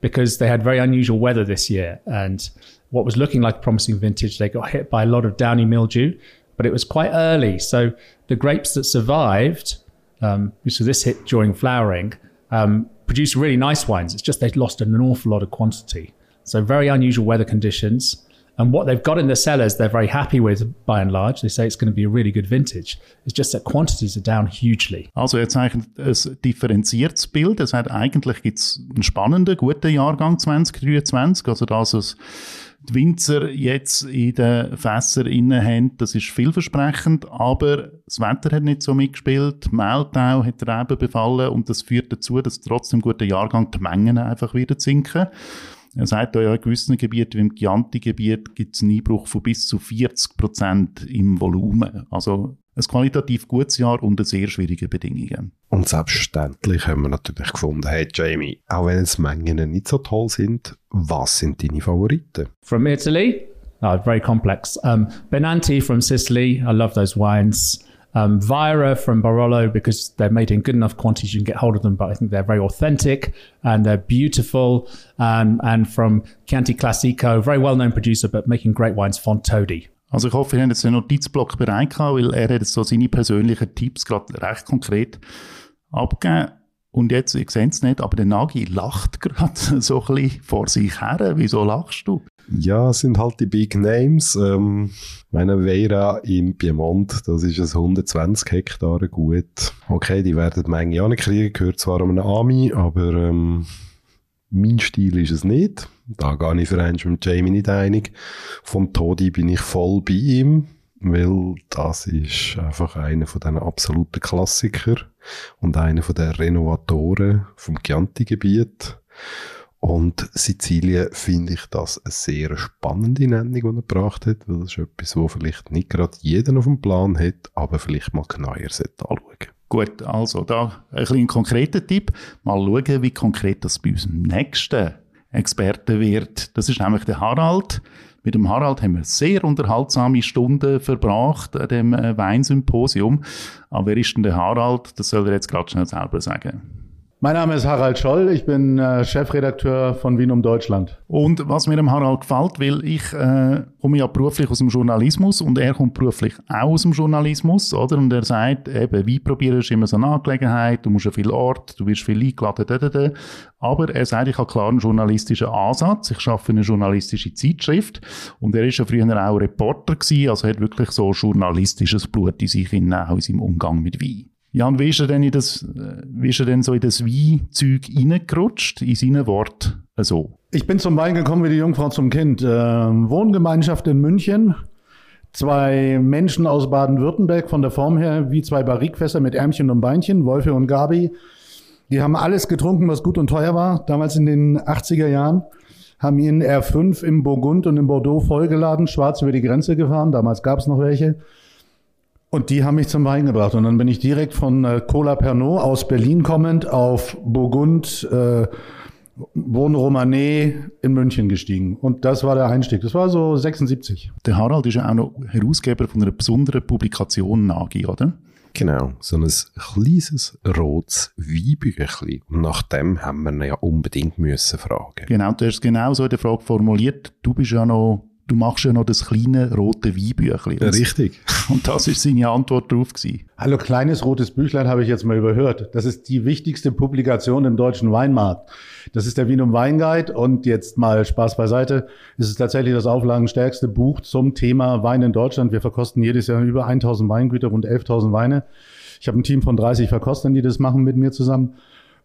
because they had very unusual weather this year. And what was looking like a promising vintage, they got hit by a lot of downy mildew, but it was quite early. So the grapes that survived, um, so this hit during flowering, um, produced really nice wines. It's just they'd lost an awful lot of quantity. So very unusual weather conditions. And what they've got in the cellars, they're very happy with by and large. They say it's going to be a really good vintage. It's just that quantities are down hugely. Also er zeichnet ein differenziertes Bild. Es hat eigentlich gibt's einen spannenden, guten Jahrgang 2023. Also das, was die Winzer jetzt in den Fässern innen haben, das ist vielversprechend, aber das Wetter hat nicht so mitgespielt, Mehltau hat Reben befallen und das führt dazu, dass trotzdem guter Jahrgang die Mengen einfach wieder sinken. Er sagt ja, in gewissen Gebieten, wie im Chianti-Gebiet, gibt es einen Einbruch von bis zu 40 Prozent im Volumen. Also ein qualitativ gutes Jahr unter sehr schwierigen Bedingungen. Und selbstverständlich haben wir natürlich gefunden, hey Jamie, auch wenn es Mengen nicht so toll sind, was sind deine Favoriten? From Italy, oh, very complex. Um, Benanti from Sicily, I love those wines. Um, Vira from Barolo because they're made in good enough quantities you can get hold of them, but I think they're very authentic and they're beautiful. Um, and from Chianti Classico, very well known producer, but making great wines, Fontodi. Also ich hoffe, ihr habt jetzt einen Notizblock bereit gehabt, weil er hat jetzt so seine persönlichen Tipps gerade recht konkret abgegeben. Und jetzt, ich sehe es nicht, aber der Nagi lacht gerade so ein bisschen vor sich her. Wieso lachst du? Ja, es sind halt die Big Names. Ähm, meine Vera im Piemont, das ist ein 120 Hektare gut. Okay, die werden manche auch nicht kriegen, gehört zwar um einen Ami, aber ähm, mein Stil ist es nicht. Da gehe ich für eins mit Jamie nicht einig. Vom Todi bin ich voll bei ihm, weil das ist einfach einer von den absoluten Klassiker und einer von den Renovatoren vom Chianti-Gebiet. Und Sizilien finde ich das eine sehr spannende Nennung, die er gebracht hat, weil das ist etwas, wo vielleicht nicht gerade jeder auf dem Plan hat, aber vielleicht mal genauer anschauen Gut, also da ein bisschen konkreter Tipp. Mal schauen, wie konkret das bei unserem nächsten Experten wird. Das ist nämlich der Harald. Mit dem Harald haben wir sehr unterhaltsame Stunden verbracht an dem äh, Weinsymposium. Aber wer ist denn der Harald? Das soll er jetzt gerade schnell selber sagen. Mein Name ist Harald Scholl, ich bin äh, Chefredakteur von Wien um Deutschland. Und was mir dem Harald gefällt, weil ich äh, komme ja beruflich aus dem Journalismus und er kommt beruflich auch aus dem Journalismus, oder? Und er sagt, eben, wie probieren ist immer so eine Angelegenheit, du musst an viel Ort, du wirst viel eingeladen, da, da, da. Aber er sagt, ich habe klar einen journalistischen Ansatz, ich schaffe eine journalistische Zeitschrift und er ist ja früher auch Reporter gewesen, also hat wirklich so journalistisches Blut in sich, in, auch in seinem Umgang mit Wein. Jan, wie ist er denn, in das, äh, wie ist er denn so in das Weinzeug reingerutscht, in seinen Wort so? Ich bin zum Wein gekommen wie die Jungfrau zum Kind. Ähm, Wohngemeinschaft in München. Zwei Menschen aus Baden-Württemberg von der Form her wie zwei Barrikfässer mit Ärmchen und Beinchen, Wolfe und Gabi. Die haben alles getrunken, was gut und teuer war. Damals in den 80er Jahren haben ihren R5 im Burgund und im Bordeaux vollgeladen, schwarz über die Grenze gefahren. Damals gab es noch welche. Und die haben mich zum Wein gebracht. Und dann bin ich direkt von äh, Cola Pernod aus Berlin kommend auf Burgund, äh, Bon Romanée in München gestiegen. Und das war der Einstieg. Das war so 76. Der Harald ist ja auch noch Herausgeber von einer besonderen Publikation Nagi, oder? Genau, so ein kleines rotes Weinbüchlein. Und nach dem haben wir ihn ja unbedingt müssen fragen. Genau, du hast es genau so in der Frage formuliert. Du bist ja noch du machst ja noch das kleine rote Weinbüchlein. Ja, richtig. Und das ist seine Antwort drauf gewesen. Hallo, kleines rotes Büchlein habe ich jetzt mal überhört. Das ist die wichtigste Publikation im deutschen Weinmarkt. Das ist der Wien um Weinguide und jetzt mal Spaß beiseite. Es ist tatsächlich das auflagenstärkste Buch zum Thema Wein in Deutschland. Wir verkosten jedes Jahr über 1000 Weingüter, rund 11.000 Weine. Ich habe ein Team von 30 Verkostern, die das machen mit mir zusammen.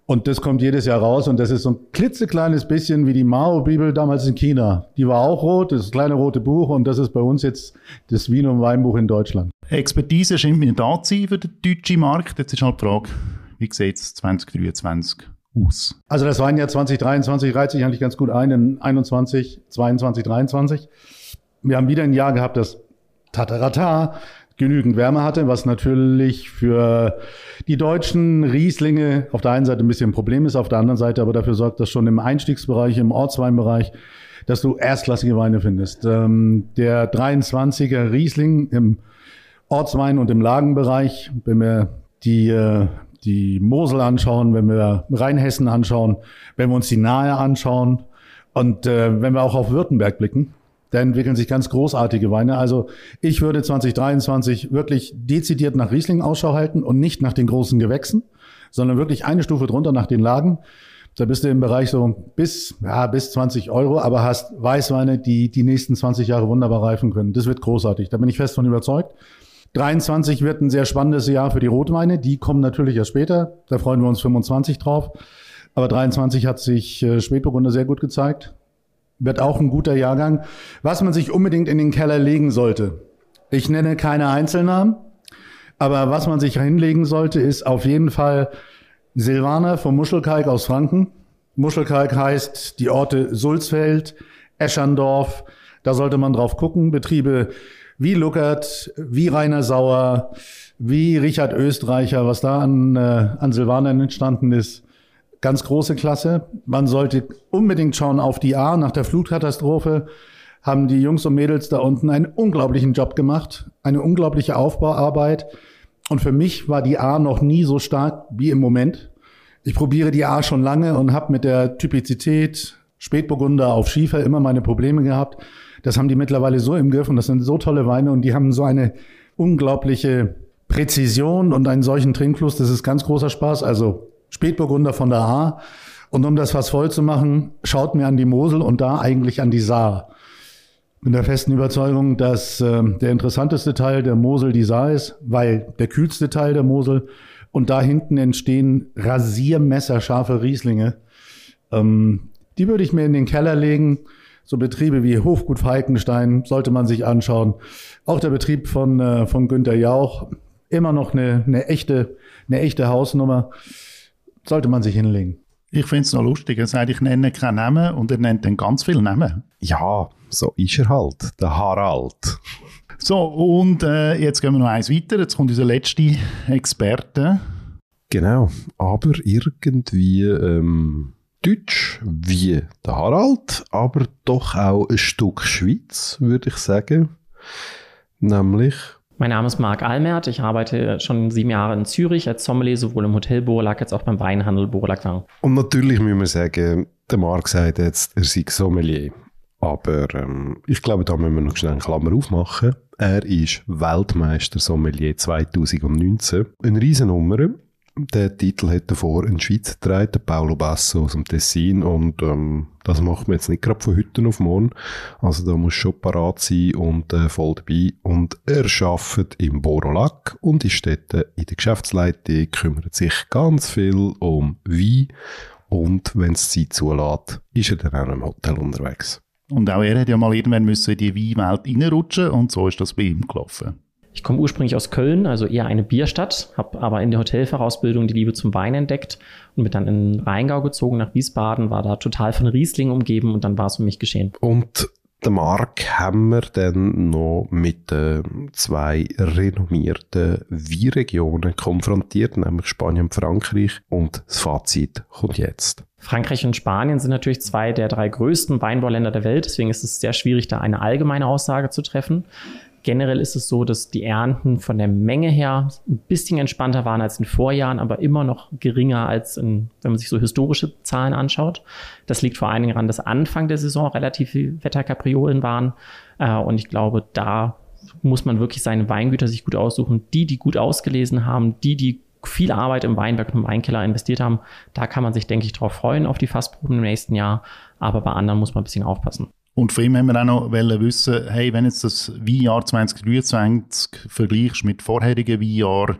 Und das kommt jedes Jahr raus und das ist so ein klitzekleines bisschen wie die Mao-Bibel damals in China. Die war auch rot, das kleine rote Buch und das ist bei uns jetzt das Wien- und Weinbuch in Deutschland. Expertise scheint mir da zu sein für den deutschen Markt. Jetzt ist halt die Frage, wie sieht es 2023 aus? Also das Weinjahr 2023 reiht sich eigentlich ganz gut ein in 21, 22, 23. Wir haben wieder ein Jahr gehabt, das Tatarata, genügend Wärme hatte, was natürlich für die deutschen Rieslinge auf der einen Seite ein bisschen ein Problem ist, auf der anderen Seite aber dafür sorgt, dass schon im Einstiegsbereich, im Ortsweinbereich, dass du erstklassige Weine findest. Ähm, der 23er Riesling im Ortswein und im Lagenbereich, wenn wir die, äh, die Mosel anschauen, wenn wir Rheinhessen anschauen, wenn wir uns die Nahe anschauen und äh, wenn wir auch auf Württemberg blicken, da entwickeln sich ganz großartige Weine. Also ich würde 2023 wirklich dezidiert nach Riesling Ausschau halten und nicht nach den großen Gewächsen, sondern wirklich eine Stufe drunter nach den Lagen. Da bist du im Bereich so bis, ja, bis 20 Euro, aber hast Weißweine, die die nächsten 20 Jahre wunderbar reifen können. Das wird großartig. Da bin ich fest von überzeugt. 23 wird ein sehr spannendes Jahr für die Rotweine. Die kommen natürlich erst später. Da freuen wir uns 25 drauf. Aber 23 hat sich äh, Spätburgunder sehr gut gezeigt wird auch ein guter Jahrgang. Was man sich unbedingt in den Keller legen sollte. Ich nenne keine Einzelnamen, aber was man sich hinlegen sollte, ist auf jeden Fall Silvaner vom Muschelkalk aus Franken. Muschelkalk heißt die Orte Sulzfeld, Eschandorf. Da sollte man drauf gucken. Betriebe wie Luckert, wie Rainer Sauer, wie Richard Österreicher, was da an, äh, an Silvanern entstanden ist ganz große Klasse. Man sollte unbedingt schauen auf die A. Nach der Flutkatastrophe haben die Jungs und Mädels da unten einen unglaublichen Job gemacht, eine unglaubliche Aufbauarbeit. Und für mich war die A noch nie so stark wie im Moment. Ich probiere die A schon lange und habe mit der Typizität Spätburgunder auf Schiefer immer meine Probleme gehabt. Das haben die mittlerweile so im Griff und das sind so tolle Weine und die haben so eine unglaubliche Präzision und einen solchen Trinkfluss. Das ist ganz großer Spaß. Also Spätburgunder von der A. Und um das Fass voll zu machen, schaut mir an die Mosel und da eigentlich an die Saar. Bin der festen Überzeugung, dass äh, der interessanteste Teil der Mosel die Saar ist, weil der kühlste Teil der Mosel und da hinten entstehen rasiermesserscharfe Rieslinge. Ähm, die würde ich mir in den Keller legen. So Betriebe wie Hofgut Falkenstein sollte man sich anschauen. Auch der Betrieb von, äh, von Günter Jauch. Immer noch eine, eine, echte, eine echte Hausnummer sollte man sich hinlegen. Ich finde es noch lustig. Er sagt, ich nenne keinen Namen und er nennt dann ganz viele Namen. Ja, so ist er halt, der Harald. So, und äh, jetzt gehen wir noch eins weiter. Jetzt kommt unser letzter Experte. Genau, aber irgendwie ähm, deutsch wie der Harald, aber doch auch ein Stück Schweiz, würde ich sagen. Nämlich mein Name ist Marc Almert. Ich arbeite schon sieben Jahre in Zürich als Sommelier, sowohl im Hotel Borlac als auch beim Weinhandel Borlac Wein. Und natürlich müssen wir sagen, der Marc sagt jetzt, er sei Sommelier. Aber ähm, ich glaube, da müssen wir noch schnell eine Klammer aufmachen. Er ist Weltmeister Sommelier 2019. Eine Riesennummer. Der Titel hat davor ein Schweizer getragen, Paolo Basso aus dem Tessin und ähm, das macht man jetzt nicht gerade von heute auf morgen. Also da muss schon parat sein und äh, voll dabei. Und er arbeitet im Borolac und ist dort in der Geschäftsleitung, kümmert sich ganz viel um Wein und wenn es Zeit zulässt, ist er dann auch im Hotel unterwegs. Und auch er hat ja mal irgendwann müssen in die Weinwelt reinrutschen und so ist das bei ihm gelaufen. Ich komme ursprünglich aus Köln, also eher eine Bierstadt, habe aber in der Hotelfachausbildung die Liebe zum Wein entdeckt und bin dann in Rheingau gezogen nach Wiesbaden, war da total von Riesling umgeben und dann war es für mich geschehen. Und den Mark haben wir dann noch mit äh, zwei renommierten Weinregionen konfrontiert, nämlich Spanien und Frankreich. Und das Fazit kommt jetzt. Frankreich und Spanien sind natürlich zwei der drei größten Weinbauländer der Welt, deswegen ist es sehr schwierig, da eine allgemeine Aussage zu treffen. Generell ist es so, dass die Ernten von der Menge her ein bisschen entspannter waren als in Vorjahren, aber immer noch geringer als in, wenn man sich so historische Zahlen anschaut. Das liegt vor allen Dingen daran, dass Anfang der Saison relativ viel Wetterkapriolen waren. Äh, und ich glaube, da muss man wirklich seine Weingüter sich gut aussuchen. Die, die gut ausgelesen haben, die, die viel Arbeit im Weinberg und im Weinkeller investiert haben, da kann man sich, denke ich, darauf freuen, auf die Fassproben im nächsten Jahr. Aber bei anderen muss man ein bisschen aufpassen. Und von ihm haben wir auch noch wissen, hey, wenn jetzt das Weinjahr 2023 vergleichst mit vorherigen Weinjahren,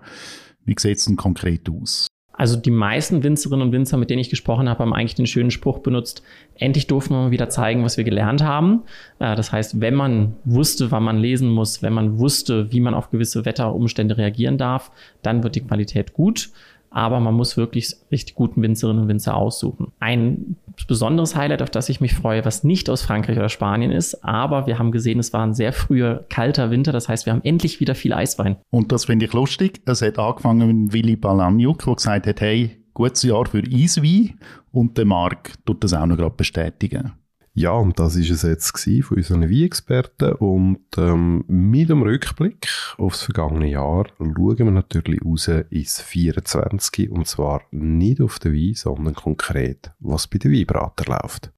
wie sieht es denn konkret aus? Also die meisten Winzerinnen und Winzer, mit denen ich gesprochen habe, haben eigentlich den schönen Spruch benutzt, endlich durften wir mal wieder zeigen, was wir gelernt haben. Äh, das heißt, wenn man wusste, wann man lesen muss, wenn man wusste, wie man auf gewisse Wetterumstände reagieren darf, dann wird die Qualität gut aber man muss wirklich richtig guten Winzerinnen und Winzer aussuchen. Ein besonderes Highlight, auf das ich mich freue, was nicht aus Frankreich oder Spanien ist, aber wir haben gesehen, es war ein sehr früher kalter Winter, das heißt, wir haben endlich wieder viel Eiswein. Und das finde ich lustig. Es hat angefangen mit Willy Balagnuc, der gesagt hat, hey, gutes Jahr für Eiswein und der Marc tut das auch noch gerade bestätigen. Ja, und das ist es jetzt von unseren Weinexperten. Und ähm, mit dem Rückblick aufs vergangene Jahr schauen wir natürlich raus ins 24. Und zwar nicht auf den Wein, sondern konkret, was bei den Weinbrater läuft.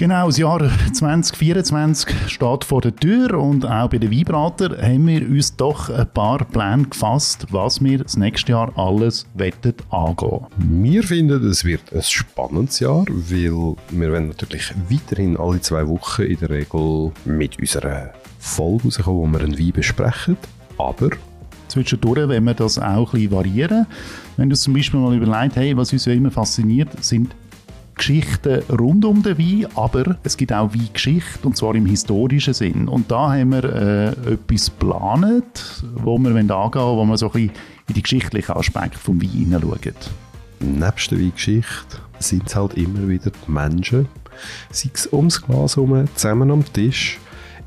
Genau, das Jahr 2024 steht vor der Tür und auch bei den Weinbrater haben wir uns doch ein paar Pläne gefasst, was wir das nächste Jahr alles wettet angehen. Wir finden, es wird ein spannendes Jahr, weil wir werden natürlich weiterhin alle zwei Wochen in der Regel mit unserer Folge rauskommen, wo wir einen Wein besprechen, aber zwischendurch wenn wir das auch ein bisschen variieren. Wenn du zum Beispiel mal überlegt, hey, was uns ja immer fasziniert, sind Geschichten rund um den Wein, aber es gibt auch Weingeschichte und zwar im historischen Sinn. Und da haben wir äh, etwas geplant, wo wir angehen wollen, wo wir so ein bisschen in die geschichtlichen Aspekte des Wein hineinschauen. Nebst der Weingeschichte sind es halt immer wieder die Menschen, sei es ums Glas herum, zusammen am Tisch,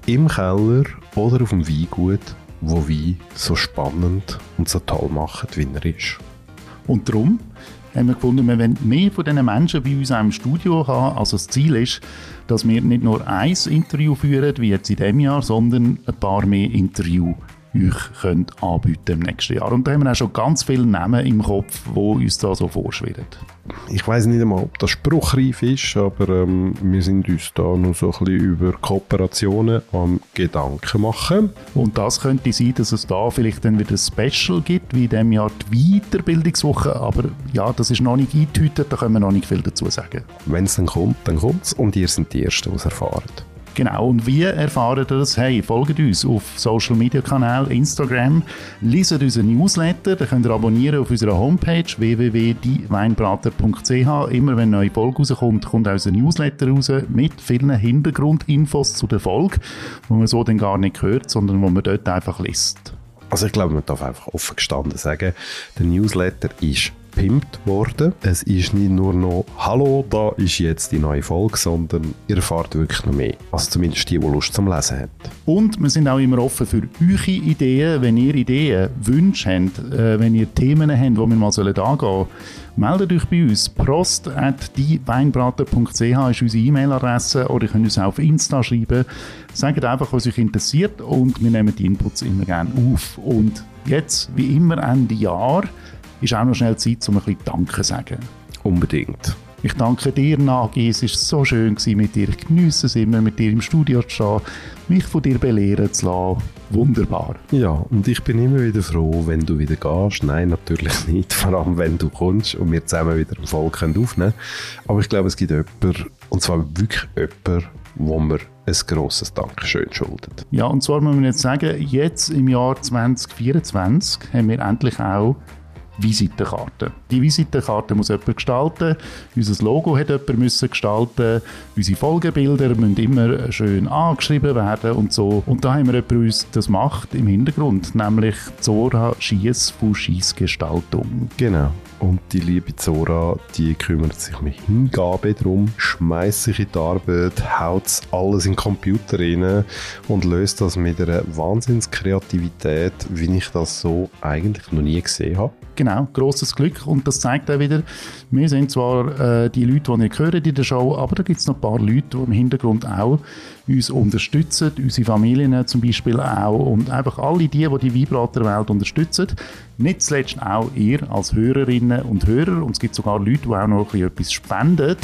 im Keller oder auf dem Weingut, wo Wein so spannend und so toll machen, wie er ist. Und darum haben wir gefunden, wir wollen mehr von diesen Menschen bei uns im Studio haben. Also das Ziel ist, dass wir nicht nur ein Interview führen, wie jetzt in diesem Jahr, sondern ein paar mehr Interviews euch könnt anbieten im nächsten Jahr. Und da haben wir auch schon ganz viele Namen im Kopf, die uns da so vorschwirren. Ich weiß nicht einmal, ob das spruchreif ist, aber ähm, wir sind uns da noch so ein bisschen über Kooperationen am Gedanken machen. Und das könnte sein, dass es da vielleicht dann wieder ein Special gibt, wie in diesem Jahr die Weiterbildungswoche, aber ja, das ist noch nicht eingetütet, da können wir noch nicht viel dazu sagen. Wenn es dann kommt, dann kommt es und ihr seid die Ersten, die es erfahren. Genau, und wie erfahren ihr das? Hey, folgt uns auf Social Media Kanal, Instagram, lesen unseren Newsletter, da könnt ihr abonnieren auf unserer Homepage www.dieweinbrater.ch. Immer wenn eine neue Folge rauskommt, kommt auch unser Newsletter raus mit vielen Hintergrundinfos zu der Folge, wo man so dann gar nicht hört, sondern wo man dort einfach liest. Also ich glaube, man darf einfach offen gestanden sagen, der Newsletter ist gepimpt worden. Es ist nicht nur noch «Hallo, da ist jetzt die neue Folge», sondern ihr erfahrt wirklich noch mehr. Also zumindest die, die Lust zum Lesen haben. Und wir sind auch immer offen für eure Ideen. Wenn ihr Ideen, Wünsche habt, äh, wenn ihr Themen habt, die wir mal angehen sollen, meldet euch bei uns. prost.dieweinbrater.ch ist unsere E-Mail-Adresse oder ihr könnt uns auch auf Insta schreiben. Sagt einfach, was euch interessiert und wir nehmen die Inputs immer gerne auf. Und jetzt, wie immer Ende Jahr, ist auch noch schnell Zeit, um ein bisschen Danke zu sagen. Unbedingt. Ich danke dir, Nagi. Es war so schön mit dir. Ich geniesse es immer, mit dir im Studio zu stehen, mich von dir belehren zu lassen. Wunderbar. Ja, und ich bin immer wieder froh, wenn du wieder gehst. Nein, natürlich nicht. Vor allem, wenn du kommst und wir zusammen wieder eine Folge aufnehmen können. Aber ich glaube, es gibt jemanden, und zwar wirklich jemanden, wo mir ein grosses Dankeschön schuldet. Ja, und zwar muss man jetzt sagen, jetzt im Jahr 2024 haben wir endlich auch Visitenkarte. Die Visitenkarte muss jemand gestalten. Unser Logo hat jemand müssen gestalten. Unsere Folgebilder müssen immer schön angeschrieben werden und so. Und da haben wir jemand, der uns das macht im Hintergrund, nämlich Zora Schiess von Schiessgestaltung. Genau. Und die liebe Zora, die kümmert sich mit Hingabe darum, schmeißt sich in die Arbeit, haut alles in den Computer rein und löst das mit einer Wahnsinnskreativität, wie ich das so eigentlich noch nie gesehen habe. Genau, grosses Glück. Und das zeigt auch wieder, wir sind zwar äh, die Leute, die ihr hört in der Show, aber da gibt es noch ein paar Leute, die im Hintergrund auch uns unterstützen, unsere Familien zum Beispiel auch und einfach alle die, die die Vibrator-Welt unterstützen. Nicht zuletzt auch ihr als Hörerinnen und Hörer und es gibt sogar Leute, die auch noch etwas spenden.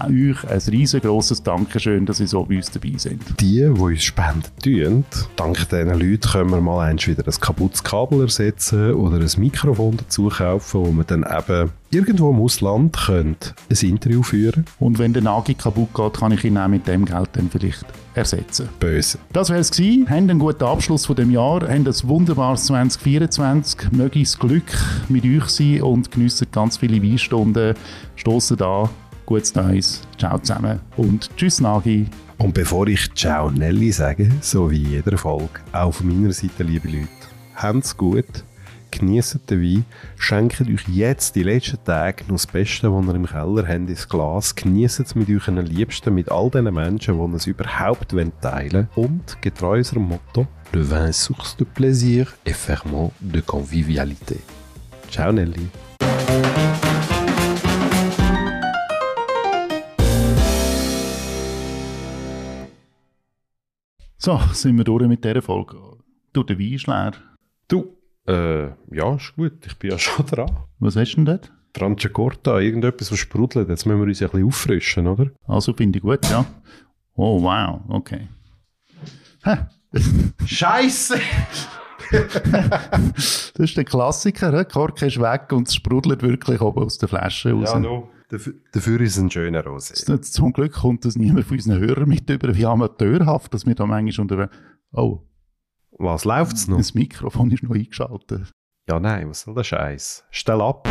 Euch ein riesengroßes Dankeschön, dass ihr so bei uns dabei sind. Die, die uns spenden tun, dank diesen Leuten können wir mal eins wieder ein kaputtes Kabel ersetzen oder ein Mikrofon dazu kaufen, wo wir dann eben irgendwo im Ausland können ein Interview führen Und wenn der Nagi kaputt geht, kann ich ihn auch mit dem Geld dann vielleicht ersetzen. Böse. Das wäre es gewesen. Haben einen guten Abschluss von dem Jahr, haben ein wunderbares 2024. Möge das Glück mit euch sein und geniessen ganz viele Weinstunden. Stossen da. Gutes Neues. Ciao zusammen und tschüss Nagi. Und bevor ich Ciao Nelly sage, so wie jeder Folge, auch von meiner Seite, liebe Leute, habt's gut, genießt den Wein, schenkt euch jetzt die letzten Tage noch das Beste, was ihr im Keller habt, ins Glas, genießt es mit euren Liebsten, mit all den Menschen, die es überhaupt teilen wollen und getreu unserem Motto, le vin source de plaisir et ferment de convivialité. Ciao Nelly. So, sind wir durch mit dieser Folge. Du, der Wein ist leer. Du, äh, ja, ist gut, ich bin ja schon dran. Was hast du denn dort? Franciacorta, irgendetwas, was sprudelt, jetzt müssen wir uns ein bisschen auffrischen, oder? Also finde ich gut, ja. Oh, wow, okay. Hä? Scheiße! das ist der Klassiker, der Kork ist weg und es sprudelt wirklich oben aus der Flasche raus. Ja, no. Dafür, dafür ist es ein schöner Rosé. Zum Glück kommt das niemand von unseren Hörern mit über, wie amateurhaft, dass wir da manchmal unter... Oh. Was läuft's noch? Das Mikrofon ist noch eingeschaltet. Ja, nein, was soll der Scheiß? Stell ab!